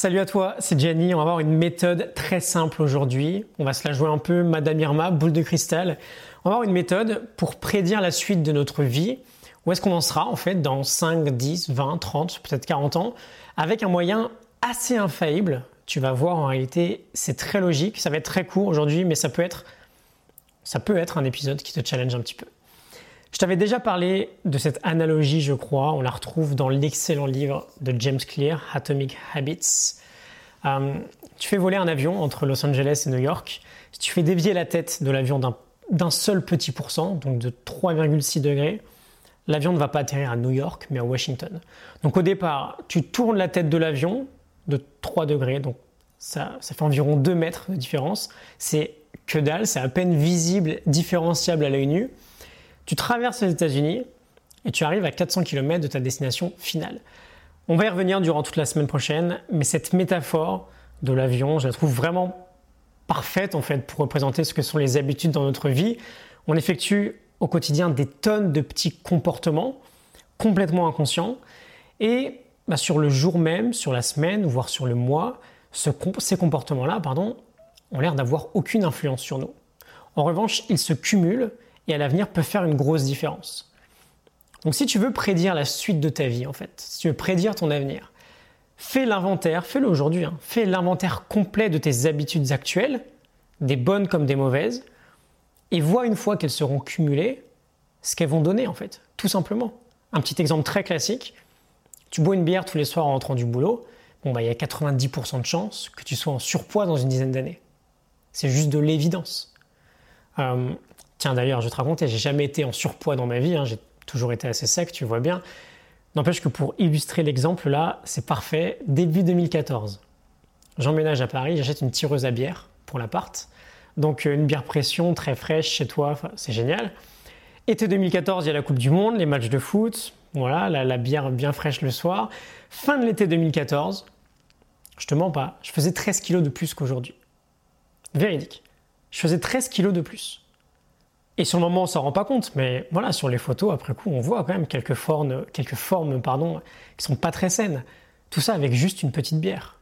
Salut à toi, c'est Gianni. On va avoir une méthode très simple aujourd'hui. On va se la jouer un peu Madame Irma, boule de cristal. On va avoir une méthode pour prédire la suite de notre vie. Où est-ce qu'on en sera en fait dans 5, 10, 20, 30, peut-être 40 ans? Avec un moyen assez infaillible. Tu vas voir en réalité, c'est très logique. Ça va être très court aujourd'hui, mais ça peut être ça peut être un épisode qui te challenge un petit peu. Je t'avais déjà parlé de cette analogie, je crois. On la retrouve dans l'excellent livre de James Clear, Atomic Habits. Euh, tu fais voler un avion entre Los Angeles et New York. Si tu fais dévier la tête de l'avion d'un seul petit pourcent, donc de 3,6 degrés, l'avion ne va pas atterrir à New York, mais à Washington. Donc au départ, tu tournes la tête de l'avion de 3 degrés, donc ça, ça fait environ 2 mètres de différence. C'est que dalle, c'est à peine visible, différenciable à l'œil nu. Tu traverses les États-Unis et tu arrives à 400 km de ta destination finale. On va y revenir durant toute la semaine prochaine, mais cette métaphore de l'avion, je la trouve vraiment parfaite en fait pour représenter ce que sont les habitudes dans notre vie. On effectue au quotidien des tonnes de petits comportements complètement inconscients et bah, sur le jour même, sur la semaine, voire sur le mois, ces comportements-là, ont l'air d'avoir aucune influence sur nous. En revanche, ils se cumulent et à l'avenir peut faire une grosse différence. Donc si tu veux prédire la suite de ta vie, en fait, si tu veux prédire ton avenir, fais l'inventaire, fais-le aujourd'hui, hein, fais l'inventaire complet de tes habitudes actuelles, des bonnes comme des mauvaises, et vois une fois qu'elles seront cumulées, ce qu'elles vont donner en fait, tout simplement. Un petit exemple très classique, tu bois une bière tous les soirs en rentrant du boulot, bon bah il y a 90% de chances que tu sois en surpoids dans une dizaine d'années. C'est juste de l'évidence. Euh, Tiens, d'ailleurs, je te raconter, j'ai jamais été en surpoids dans ma vie, hein, j'ai toujours été assez sec, tu vois bien. N'empêche que pour illustrer l'exemple là, c'est parfait. Début 2014, j'emménage à Paris, j'achète une tireuse à bière pour l'appart. Donc euh, une bière pression très fraîche chez toi, c'est génial. Été 2014, il y a la Coupe du Monde, les matchs de foot, voilà, la, la bière bien fraîche le soir. Fin de l'été 2014, je te mens pas, je faisais 13 kilos de plus qu'aujourd'hui. Véridique. Je faisais 13 kilos de plus. Et sur le moment, on s'en rend pas compte, mais voilà, sur les photos, après coup, on voit quand même quelques formes, quelques formes pardon, qui sont pas très saines. Tout ça avec juste une petite bière.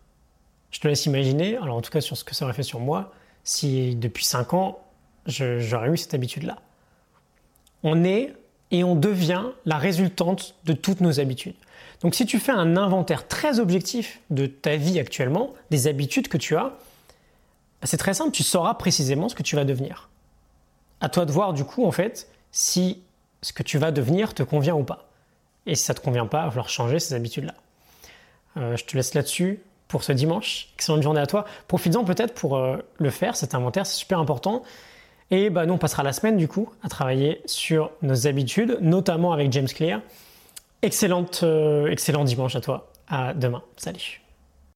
Je te laisse imaginer, alors en tout cas sur ce que ça aurait fait sur moi, si depuis 5 ans, j'aurais eu cette habitude-là. On est et on devient la résultante de toutes nos habitudes. Donc si tu fais un inventaire très objectif de ta vie actuellement, des habitudes que tu as, c'est très simple, tu sauras précisément ce que tu vas devenir à toi de voir du coup en fait si ce que tu vas devenir te convient ou pas. Et si ça te convient pas, il va falloir changer ces habitudes-là. Euh, je te laisse là-dessus pour ce dimanche. Excellente journée à toi. Profites-en peut-être pour euh, le faire, cet inventaire, c'est super important. Et bah, nous, on passera la semaine du coup à travailler sur nos habitudes, notamment avec James Clear. Excellente, euh, excellent dimanche à toi. À demain. Salut.